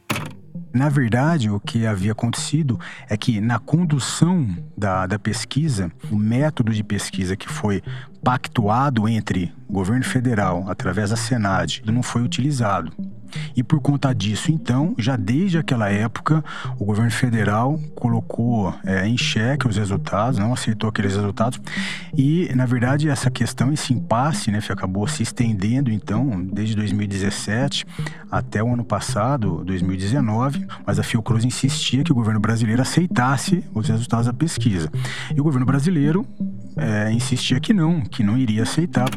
Na verdade, o que havia acontecido é que na condução da, da pesquisa, o método de pesquisa que foi pactuado entre governo federal através da Senad não foi utilizado. E por conta disso, então, já desde aquela época, o governo federal colocou é, em xeque os resultados, não aceitou aqueles resultados. E, na verdade, essa questão, esse impasse, né, acabou se estendendo, então, desde 2017 até o ano passado, 2019. Mas a Fiocruz insistia que o governo brasileiro aceitasse os resultados da pesquisa. E o governo brasileiro é, insistia que não, que não iria aceitar.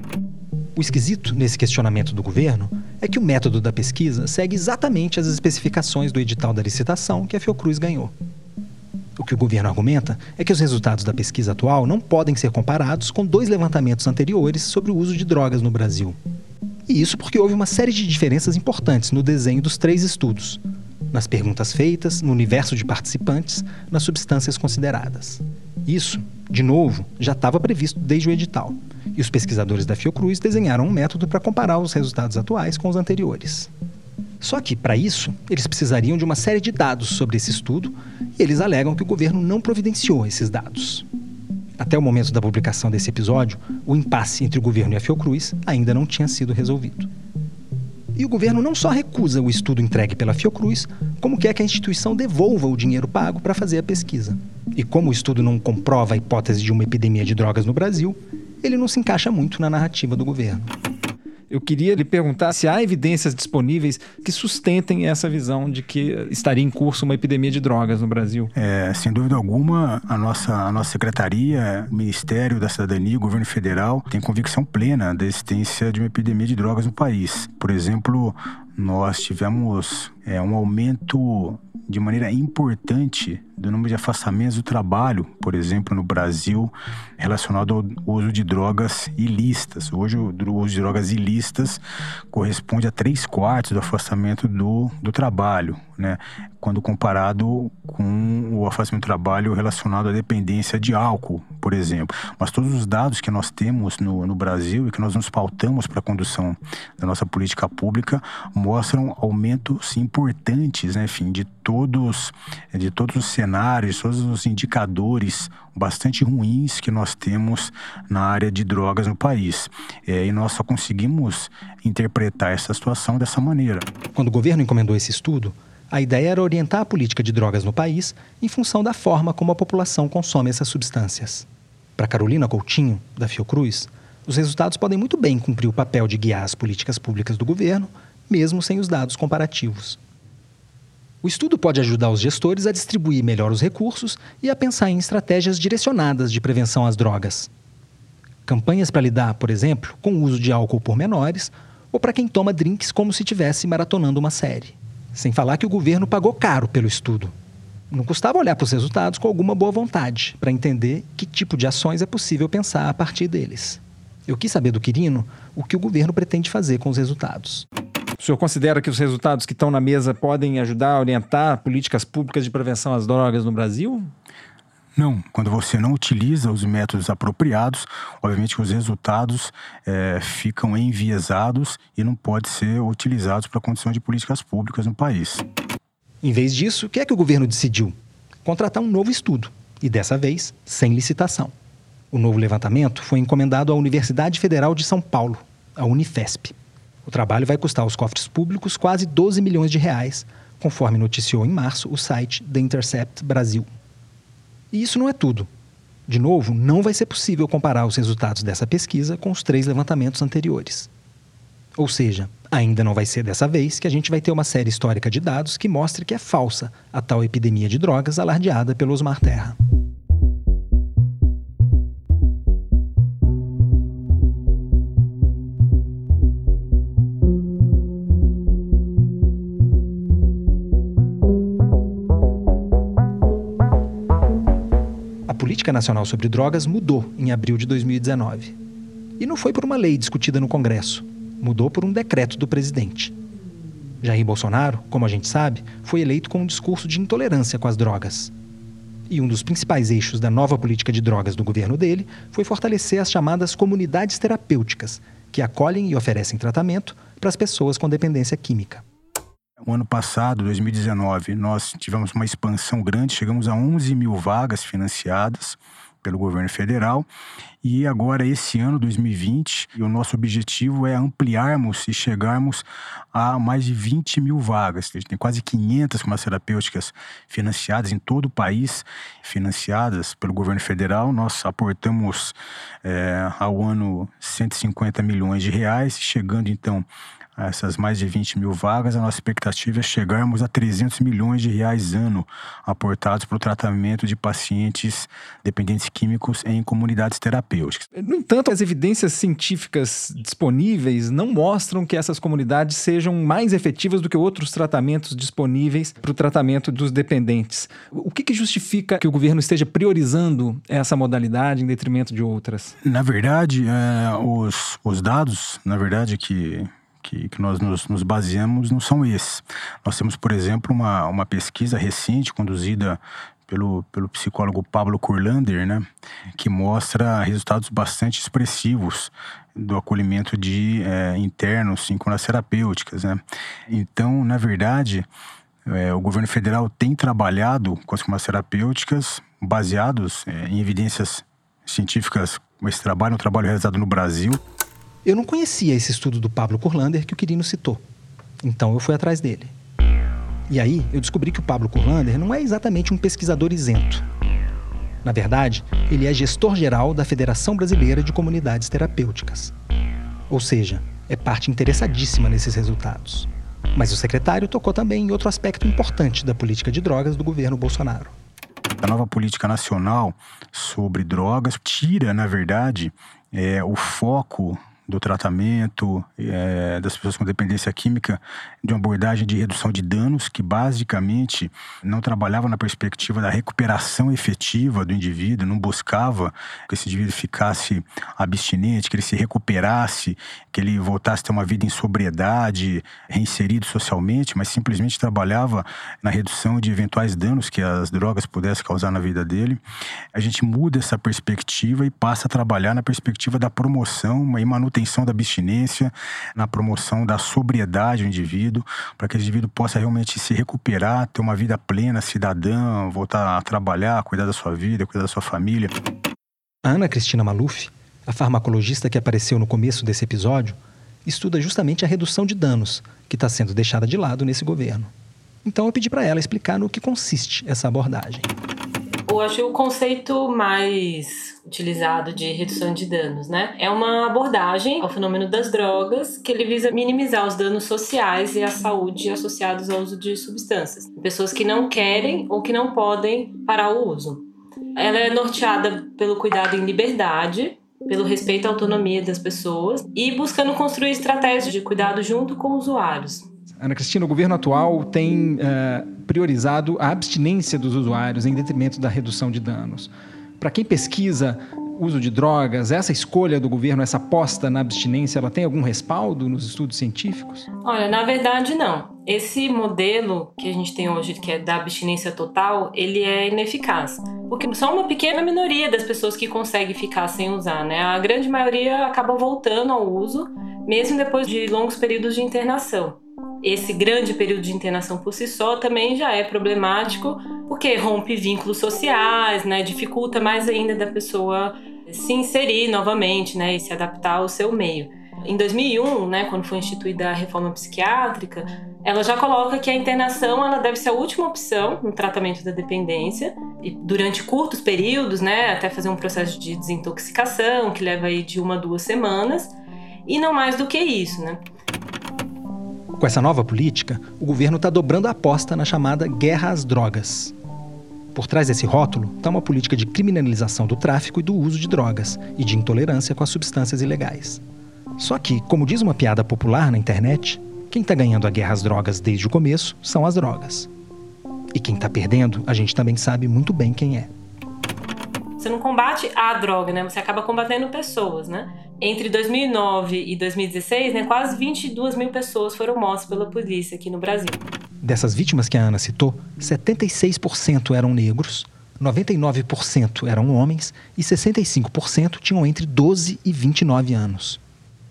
O esquisito nesse questionamento do governo é que o método da pesquisa segue exatamente as especificações do edital da licitação que a Fiocruz ganhou. O que o governo argumenta é que os resultados da pesquisa atual não podem ser comparados com dois levantamentos anteriores sobre o uso de drogas no Brasil. E isso porque houve uma série de diferenças importantes no desenho dos três estudos, nas perguntas feitas, no universo de participantes, nas substâncias consideradas. Isso, de novo, já estava previsto desde o edital. E os pesquisadores da Fiocruz desenharam um método para comparar os resultados atuais com os anteriores. Só que, para isso, eles precisariam de uma série de dados sobre esse estudo e eles alegam que o governo não providenciou esses dados. Até o momento da publicação desse episódio, o impasse entre o governo e a Fiocruz ainda não tinha sido resolvido. E o governo não só recusa o estudo entregue pela Fiocruz, como quer que a instituição devolva o dinheiro pago para fazer a pesquisa. E como o estudo não comprova a hipótese de uma epidemia de drogas no Brasil, ele não se encaixa muito na narrativa do governo. Eu queria lhe perguntar se há evidências disponíveis que sustentem essa visão de que estaria em curso uma epidemia de drogas no Brasil. É, sem dúvida alguma, a nossa, a nossa secretaria, o Ministério da Cidadania, o governo federal, tem convicção plena da existência de uma epidemia de drogas no país. Por exemplo, nós tivemos é, um aumento de maneira importante do número de afastamentos do trabalho, por exemplo, no Brasil, relacionado ao uso de drogas ilícitas. Hoje, o uso de drogas ilícitas corresponde a três quartos do afastamento do, do trabalho, né? quando comparado com o afastamento do trabalho relacionado à dependência de álcool, por exemplo. Mas todos os dados que nós temos no, no Brasil e que nós nos pautamos para a condução da nossa política pública mostram aumentos importantes, né, enfim, de todos, de todos os cenários, todos os indicadores bastante ruins que nós temos na área de drogas no país. É, e nós só conseguimos interpretar essa situação dessa maneira. Quando o governo encomendou esse estudo, a ideia era orientar a política de drogas no país em função da forma como a população consome essas substâncias. Para Carolina Coutinho, da Fiocruz, os resultados podem muito bem cumprir o papel de guiar as políticas públicas do governo, mesmo sem os dados comparativos. O estudo pode ajudar os gestores a distribuir melhor os recursos e a pensar em estratégias direcionadas de prevenção às drogas. Campanhas para lidar, por exemplo, com o uso de álcool por menores ou para quem toma drinks como se estivesse maratonando uma série. Sem falar que o governo pagou caro pelo estudo. Não custava olhar para os resultados com alguma boa vontade, para entender que tipo de ações é possível pensar a partir deles. Eu quis saber do Quirino o que o governo pretende fazer com os resultados. O senhor considera que os resultados que estão na mesa podem ajudar a orientar políticas públicas de prevenção às drogas no Brasil? Não, quando você não utiliza os métodos apropriados, obviamente os resultados é, ficam enviesados e não podem ser utilizados para a condição de políticas públicas no país. Em vez disso, o que é que o governo decidiu? Contratar um novo estudo, e dessa vez, sem licitação. O novo levantamento foi encomendado à Universidade Federal de São Paulo, a Unifesp. O trabalho vai custar aos cofres públicos quase 12 milhões de reais, conforme noticiou em março o site The Intercept Brasil. E isso não é tudo. De novo, não vai ser possível comparar os resultados dessa pesquisa com os três levantamentos anteriores. Ou seja, ainda não vai ser dessa vez que a gente vai ter uma série histórica de dados que mostre que é falsa a tal epidemia de drogas alardeada pelo Osmar Terra. Política Nacional sobre Drogas mudou em abril de 2019. E não foi por uma lei discutida no Congresso, mudou por um decreto do presidente. Jair Bolsonaro, como a gente sabe, foi eleito com um discurso de intolerância com as drogas. E um dos principais eixos da nova política de drogas do governo dele foi fortalecer as chamadas comunidades terapêuticas, que acolhem e oferecem tratamento para as pessoas com dependência química. O ano passado, 2019, nós tivemos uma expansão grande, chegamos a 11 mil vagas financiadas pelo governo federal. E agora, esse ano, 2020, o nosso objetivo é ampliarmos e chegarmos a mais de 20 mil vagas. A gente tem quase 500 farmacêuticas financiadas em todo o país, financiadas pelo governo federal. Nós aportamos é, ao ano 150 milhões de reais, chegando então essas mais de 20 mil vagas, a nossa expectativa é chegarmos a 300 milhões de reais ano aportados para o tratamento de pacientes dependentes químicos em comunidades terapêuticas. No entanto, as evidências científicas disponíveis não mostram que essas comunidades sejam mais efetivas do que outros tratamentos disponíveis para o tratamento dos dependentes. O que, que justifica que o governo esteja priorizando essa modalidade em detrimento de outras? Na verdade, é, os, os dados, na verdade, que que, que nós nos, nos, baseamos não são esses. Nós temos, por exemplo, uma, uma pesquisa recente conduzida pelo, pelo psicólogo Pablo Kurlander, né, que mostra resultados bastante expressivos do acolhimento de é, internos em cunhas terapêuticas. Né. Então, na verdade, é, o governo federal tem trabalhado com as cunhas terapêuticas baseados é, em evidências científicas. Esse trabalho é um trabalho realizado no Brasil. Eu não conhecia esse estudo do Pablo Kurlander que o Quirino citou. Então eu fui atrás dele. E aí eu descobri que o Pablo Kurlander não é exatamente um pesquisador isento. Na verdade, ele é gestor geral da Federação Brasileira de Comunidades Terapêuticas. Ou seja, é parte interessadíssima nesses resultados. Mas o secretário tocou também em outro aspecto importante da política de drogas do governo Bolsonaro. A nova política nacional sobre drogas tira, na verdade, é, o foco do tratamento é, das pessoas com dependência química de uma abordagem de redução de danos que basicamente não trabalhava na perspectiva da recuperação efetiva do indivíduo, não buscava que esse indivíduo ficasse abstinente, que ele se recuperasse, que ele voltasse a ter uma vida em sobriedade, reinserido socialmente, mas simplesmente trabalhava na redução de eventuais danos que as drogas pudessem causar na vida dele. A gente muda essa perspectiva e passa a trabalhar na perspectiva da promoção e manutenção manutenção da abstinência, na promoção da sobriedade do indivíduo, para que o indivíduo possa realmente se recuperar, ter uma vida plena, cidadã, voltar a trabalhar, cuidar da sua vida, cuidar da sua família. A Ana Cristina Maluf, a farmacologista que apareceu no começo desse episódio, estuda justamente a redução de danos que está sendo deixada de lado nesse governo. Então eu pedi para ela explicar no que consiste essa abordagem. Eu acho o conceito mais utilizado de redução de danos, né? É uma abordagem ao fenômeno das drogas que ele visa minimizar os danos sociais e a saúde associados ao uso de substâncias. Pessoas que não querem ou que não podem parar o uso. Ela é norteada pelo cuidado em liberdade, pelo respeito à autonomia das pessoas e buscando construir estratégias de cuidado junto com usuários. Ana Cristina, o governo atual tem uh, priorizado a abstinência dos usuários em detrimento da redução de danos. Para quem pesquisa uso de drogas, essa escolha do governo, essa aposta na abstinência, ela tem algum respaldo nos estudos científicos? Olha, na verdade não. Esse modelo que a gente tem hoje, que é da abstinência total, ele é ineficaz. Porque só uma pequena minoria das pessoas que consegue ficar sem usar, né? A grande maioria acaba voltando ao uso, mesmo depois de longos períodos de internação esse grande período de internação por si só também já é problemático, porque rompe vínculos sociais, né, dificulta mais ainda da pessoa se inserir novamente, né, e se adaptar ao seu meio. Em 2001, né, quando foi instituída a reforma psiquiátrica, ela já coloca que a internação ela deve ser a última opção no tratamento da dependência e durante curtos períodos, né, até fazer um processo de desintoxicação que leva aí de uma a duas semanas e não mais do que isso, né? Com essa nova política, o governo está dobrando a aposta na chamada guerra às drogas. Por trás desse rótulo está uma política de criminalização do tráfico e do uso de drogas e de intolerância com as substâncias ilegais. Só que, como diz uma piada popular na internet, quem está ganhando a guerra às drogas desde o começo são as drogas. E quem está perdendo, a gente também sabe muito bem quem é. Você não combate a droga, né? Você acaba combatendo pessoas, né? Entre 2009 e 2016, né, quase 22 mil pessoas foram mortas pela polícia aqui no Brasil. Dessas vítimas que a Ana citou, 76% eram negros, 99% eram homens e 65% tinham entre 12 e 29 anos.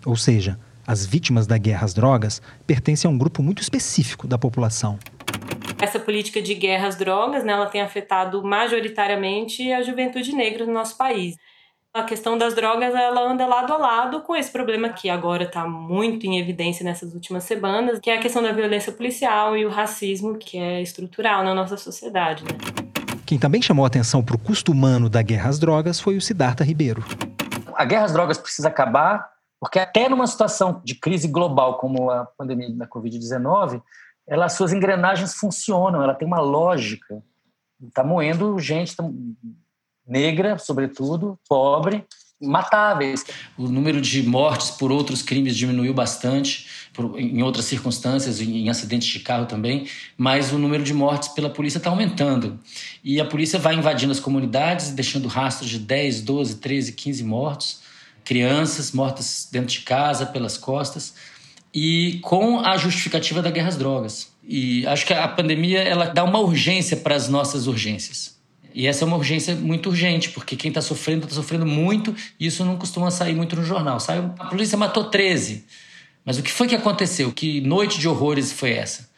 Ou seja, as vítimas da guerra às drogas pertencem a um grupo muito específico da população. Essa política de guerra às drogas, né, ela tem afetado majoritariamente a juventude negra no nosso país a questão das drogas ela anda lado a lado com esse problema que agora está muito em evidência nessas últimas semanas, que é a questão da violência policial e o racismo que é estrutural na nossa sociedade. Né? Quem também chamou atenção para o custo humano da guerra às drogas foi o Siddhartha Ribeiro. A guerra às drogas precisa acabar, porque até numa situação de crise global como a pandemia da Covid-19, ela, suas engrenagens funcionam, ela tem uma lógica. Está moendo gente, tá negra, sobretudo, pobre, matáveis. O número de mortes por outros crimes diminuiu bastante, por, em outras circunstâncias, em acidentes de carro também, mas o número de mortes pela polícia está aumentando. E a polícia vai invadindo as comunidades, deixando rastros de 10, 12, 13, 15 mortos, crianças mortas dentro de casa, pelas costas, e com a justificativa da guerra às drogas. E acho que a pandemia ela dá uma urgência para as nossas urgências. E essa é uma urgência muito urgente, porque quem está sofrendo está sofrendo muito e isso não costuma sair muito no jornal. Saiu, a polícia matou 13. Mas o que foi que aconteceu? Que noite de horrores foi essa?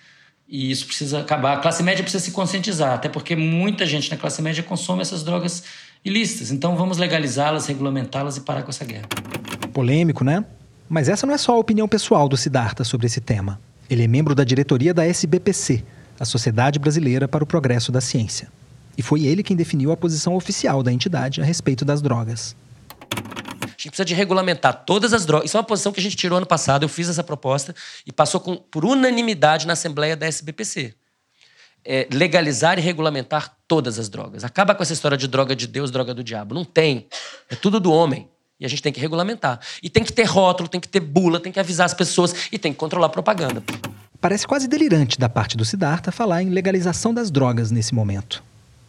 E isso precisa acabar. A classe média precisa se conscientizar, até porque muita gente na classe média consome essas drogas ilícitas. Então vamos legalizá-las, regulamentá-las e parar com essa guerra. Polêmico, né? Mas essa não é só a opinião pessoal do Siddhartha sobre esse tema. Ele é membro da diretoria da SBPC, a Sociedade Brasileira para o Progresso da Ciência e foi ele quem definiu a posição oficial da entidade a respeito das drogas. A gente precisa de regulamentar todas as drogas. Isso é uma posição que a gente tirou ano passado. Eu fiz essa proposta e passou com, por unanimidade na Assembleia da SBPC. É, legalizar e regulamentar todas as drogas. Acaba com essa história de droga de Deus, droga do diabo. Não tem. É tudo do homem. E a gente tem que regulamentar. E tem que ter rótulo, tem que ter bula, tem que avisar as pessoas e tem que controlar a propaganda. Parece quase delirante da parte do Siddhartha falar em legalização das drogas nesse momento.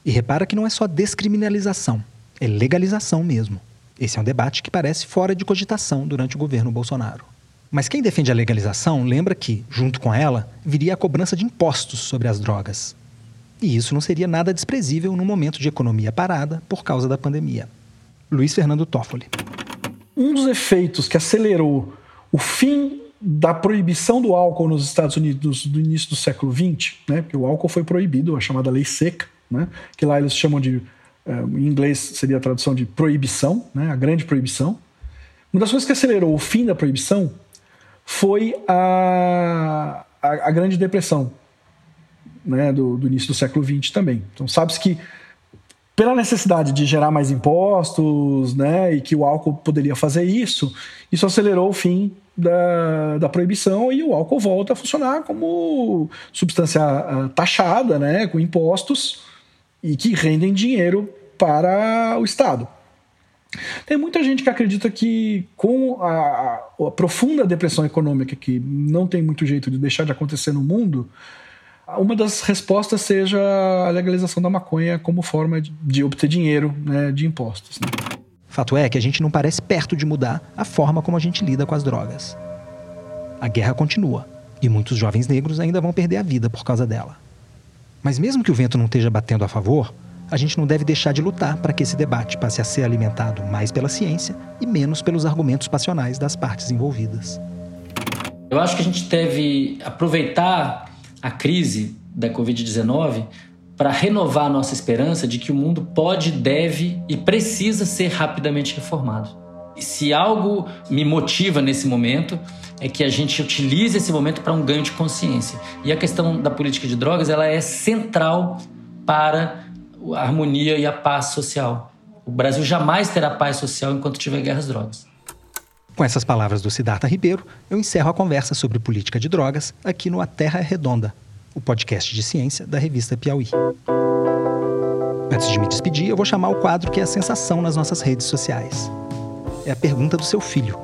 E repara que não é só descriminalização, é legalização mesmo. Esse é um debate que parece fora de cogitação durante o governo Bolsonaro. Mas quem defende a legalização lembra que, junto com ela, viria a cobrança de impostos sobre as drogas. E isso não seria nada desprezível no momento de economia parada por causa da pandemia. Luiz Fernando Toffoli. Um dos efeitos que acelerou o fim da proibição do álcool nos Estados Unidos do início do século XX, né, porque o álcool foi proibido, a chamada lei seca, né? que lá eles chamam de, eh, em inglês seria a tradução de proibição, né? a grande proibição. Uma das coisas que acelerou o fim da proibição foi a, a, a Grande Depressão né? do, do, início do século XX também. Então, sabe-se que pela necessidade de gerar mais impostos né? e que o álcool poderia fazer isso, isso acelerou o fim da, da proibição e o álcool volta a funcionar como substância ah, taxada, né, com impostos, e que rendem dinheiro para o Estado. Tem muita gente que acredita que com a, a, profunda depressão econômica que não tem muito jeito de deixar de acontecer no mundo, uma das respostas seja a legalização da maconha como forma de, de obter dinheiro né, de impostos. Né? Fato é que a gente não parece perto de mudar a forma como a gente lida com as drogas. A guerra continua e muitos jovens negros ainda vão perder a vida por causa dela. Mas mesmo que o vento não esteja batendo a favor, a gente não deve deixar de lutar para que esse debate passe a ser alimentado mais pela ciência e menos pelos argumentos passionais das partes envolvidas. Eu acho que a gente deve aproveitar a crise da Covid-19 para renovar a nossa esperança de que o mundo pode, deve e precisa ser rapidamente reformado. E se algo me motiva nesse momento é que a gente utilize esse momento para um ganho de consciência. E a questão da política de drogas ela é central para a harmonia e a paz social. O Brasil jamais terá paz social enquanto tiver guerras drogas. Com essas palavras do Siddhartha Ribeiro, eu encerro a conversa sobre política de drogas aqui no A Terra é Redonda, o podcast de ciência da revista Piauí. Antes de me despedir, eu vou chamar o quadro que é a sensação nas nossas redes sociais. É a pergunta do seu filho,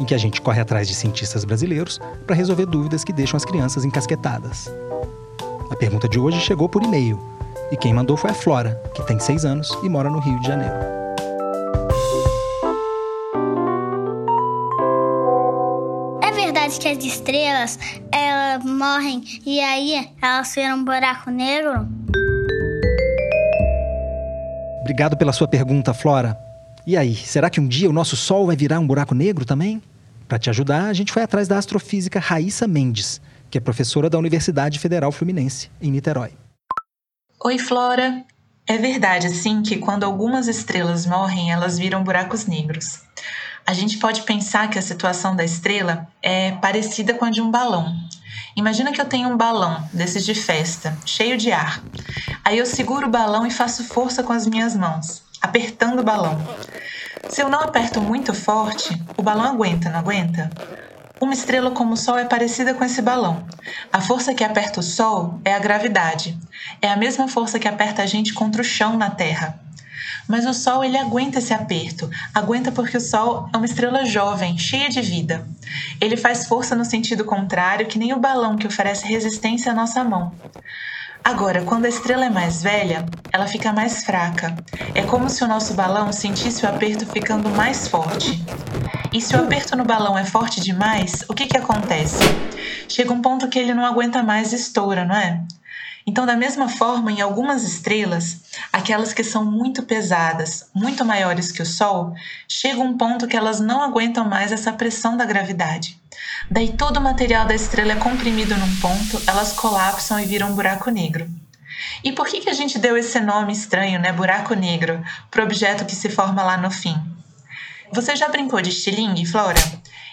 em que a gente corre atrás de cientistas brasileiros para resolver dúvidas que deixam as crianças encasquetadas. A pergunta de hoje chegou por e-mail e quem mandou foi a Flora, que tem seis anos e mora no Rio de Janeiro. É verdade que as estrelas elas morrem e aí elas viram um buraco negro? Obrigado pela sua pergunta, Flora. E aí, será que um dia o nosso Sol vai virar um buraco negro também? Para te ajudar, a gente foi atrás da astrofísica Raíssa Mendes, que é professora da Universidade Federal Fluminense, em Niterói. Oi, Flora! É verdade, sim, que quando algumas estrelas morrem, elas viram buracos negros. A gente pode pensar que a situação da estrela é parecida com a de um balão. Imagina que eu tenho um balão desses de festa, cheio de ar. Aí eu seguro o balão e faço força com as minhas mãos, apertando o balão. Se eu não aperto muito forte, o balão aguenta, não aguenta? Uma estrela como o Sol é parecida com esse balão. A força que aperta o Sol é a gravidade. É a mesma força que aperta a gente contra o chão na Terra. Mas o Sol ele aguenta esse aperto, aguenta porque o Sol é uma estrela jovem, cheia de vida. Ele faz força no sentido contrário, que nem o balão que oferece resistência à nossa mão. Agora, quando a estrela é mais velha, ela fica mais fraca. É como se o nosso balão sentisse o aperto ficando mais forte. E se o aperto no balão é forte demais, o que, que acontece? Chega um ponto que ele não aguenta mais e estoura, não é? Então, da mesma forma, em algumas estrelas, aquelas que são muito pesadas, muito maiores que o Sol, chega um ponto que elas não aguentam mais essa pressão da gravidade. Daí todo o material da estrela é comprimido num ponto, elas colapsam e viram um buraco negro. E por que, que a gente deu esse nome estranho, né, buraco negro, para o objeto que se forma lá no fim? Você já brincou de estilingue, Flora?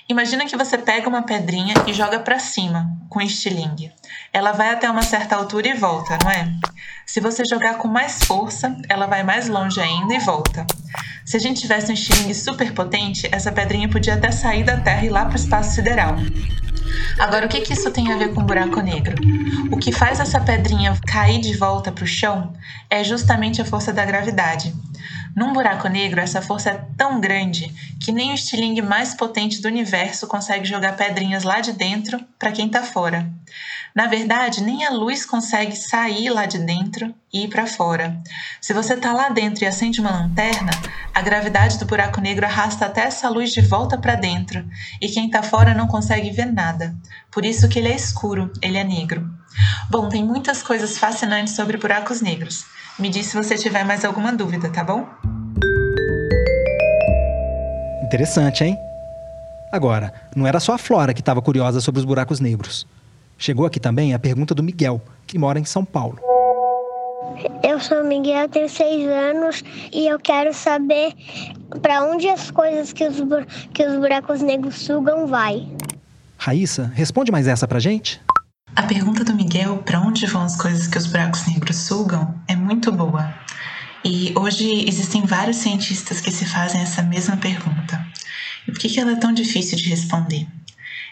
Imagina que você pega uma pedrinha e joga para cima com estilingue. Ela vai até uma certa altura e volta, não é? Se você jogar com mais força, ela vai mais longe ainda e volta. Se a gente tivesse um estilingue super potente, essa pedrinha podia até sair da Terra e ir lá para o espaço sideral. Agora, o que, que isso tem a ver com buraco negro? O que faz essa pedrinha cair de volta para o chão é justamente a força da gravidade. Num buraco negro, essa força é tão grande que nem o estilingue mais potente do universo consegue jogar pedrinhas lá de dentro para quem está fora. Na verdade, nem a luz consegue sair lá de dentro e ir para fora. Se você está lá dentro e acende uma lanterna, a gravidade do buraco negro arrasta até essa luz de volta para dentro e quem está fora não consegue ver nada. Por isso que ele é escuro, ele é negro. Bom, tem muitas coisas fascinantes sobre buracos negros. Me diz se você tiver mais alguma dúvida, tá bom? Interessante, hein? Agora, não era só a Flora que estava curiosa sobre os buracos negros. Chegou aqui também a pergunta do Miguel, que mora em São Paulo. Eu sou o Miguel, tenho seis anos e eu quero saber para onde as coisas que os, que os buracos negros sugam vai. Raíssa, responde mais essa pra gente. A pergunta do Miguel, para onde vão as coisas que os buracos negros sugam, é muito boa. E hoje existem vários cientistas que se fazem essa mesma pergunta. E por que ela é tão difícil de responder?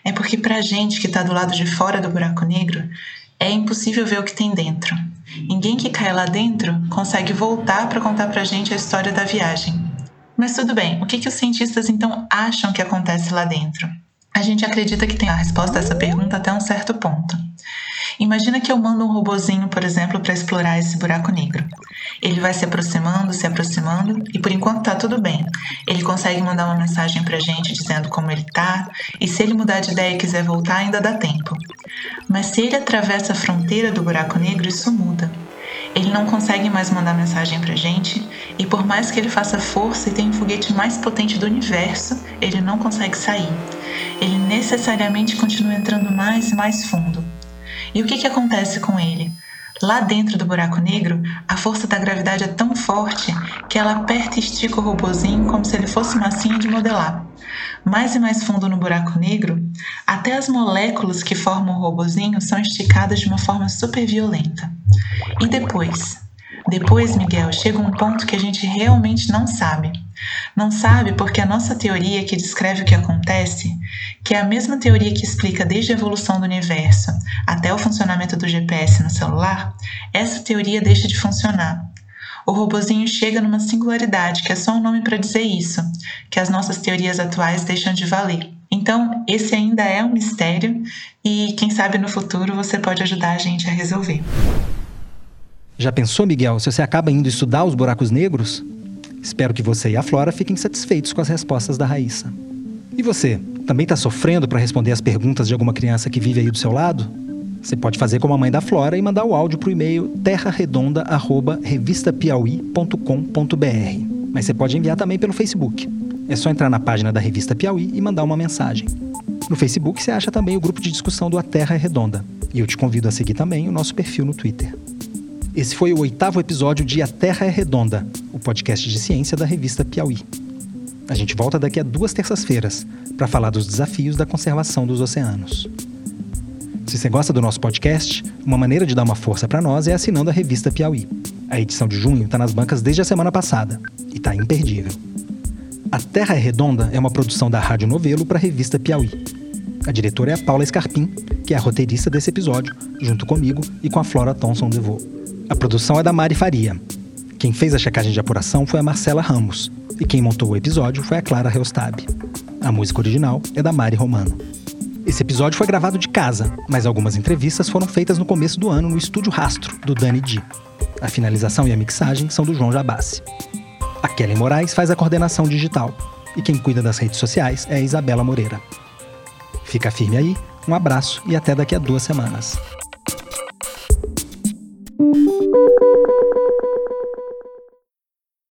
É porque para a gente que está do lado de fora do buraco negro, é impossível ver o que tem dentro. Ninguém que cai lá dentro consegue voltar para contar para a gente a história da viagem. Mas tudo bem, o que, que os cientistas então acham que acontece lá dentro? A gente acredita que tem a resposta a essa pergunta até um certo ponto. Imagina que eu mando um robozinho, por exemplo, para explorar esse buraco negro. Ele vai se aproximando, se aproximando, e por enquanto tá tudo bem. Ele consegue mandar uma mensagem pra gente dizendo como ele tá, e se ele mudar de ideia e quiser voltar, ainda dá tempo. Mas se ele atravessa a fronteira do buraco negro, isso muda. Ele não consegue mais mandar mensagem pra gente, e por mais que ele faça força e tenha o foguete mais potente do universo, ele não consegue sair. Ele necessariamente continua entrando mais e mais fundo. E o que, que acontece com ele? Lá dentro do buraco negro, a força da gravidade é tão forte que ela aperta e estica o robozinho como se ele fosse massinha de modelar. Mais e mais fundo no buraco negro, até as moléculas que formam o robozinho são esticadas de uma forma super violenta. E depois? Depois, Miguel, chega um ponto que a gente realmente não sabe. Não sabe porque a nossa teoria que descreve o que acontece, que é a mesma teoria que explica desde a evolução do universo até o funcionamento do GPS no celular, essa teoria deixa de funcionar. O robozinho chega numa singularidade que é só um nome para dizer isso, que as nossas teorias atuais deixam de valer. Então, esse ainda é um mistério e quem sabe no futuro você pode ajudar a gente a resolver. Já pensou, Miguel, se você acaba indo estudar os buracos negros? Espero que você e a Flora fiquem satisfeitos com as respostas da Raíssa. E você, também está sofrendo para responder as perguntas de alguma criança que vive aí do seu lado? Você pode fazer como a mãe da Flora e mandar o áudio para o e-mail terraredonda.revistapiauí.com.br. Mas você pode enviar também pelo Facebook. É só entrar na página da Revista Piauí e mandar uma mensagem. No Facebook você acha também o grupo de discussão do A Terra é Redonda. E eu te convido a seguir também o nosso perfil no Twitter. Esse foi o oitavo episódio de A Terra é Redonda, o podcast de ciência da revista Piauí. A gente volta daqui a duas terças-feiras para falar dos desafios da conservação dos oceanos. Se você gosta do nosso podcast, uma maneira de dar uma força para nós é assinando a revista Piauí. A edição de junho está nas bancas desde a semana passada e está imperdível. A Terra é Redonda é uma produção da Rádio Novelo para a revista Piauí. A diretora é a Paula Scarpim, que é a roteirista desse episódio, junto comigo e com a Flora Thomson DeVoe. A produção é da Mari Faria. Quem fez a checagem de apuração foi a Marcela Ramos. E quem montou o episódio foi a Clara Reustab. A música original é da Mari Romano. Esse episódio foi gravado de casa, mas algumas entrevistas foram feitas no começo do ano no estúdio Rastro, do Dani Di. A finalização e a mixagem são do João Jabassi. A Kelly Moraes faz a coordenação digital. E quem cuida das redes sociais é a Isabela Moreira. Fica firme aí, um abraço e até daqui a duas semanas.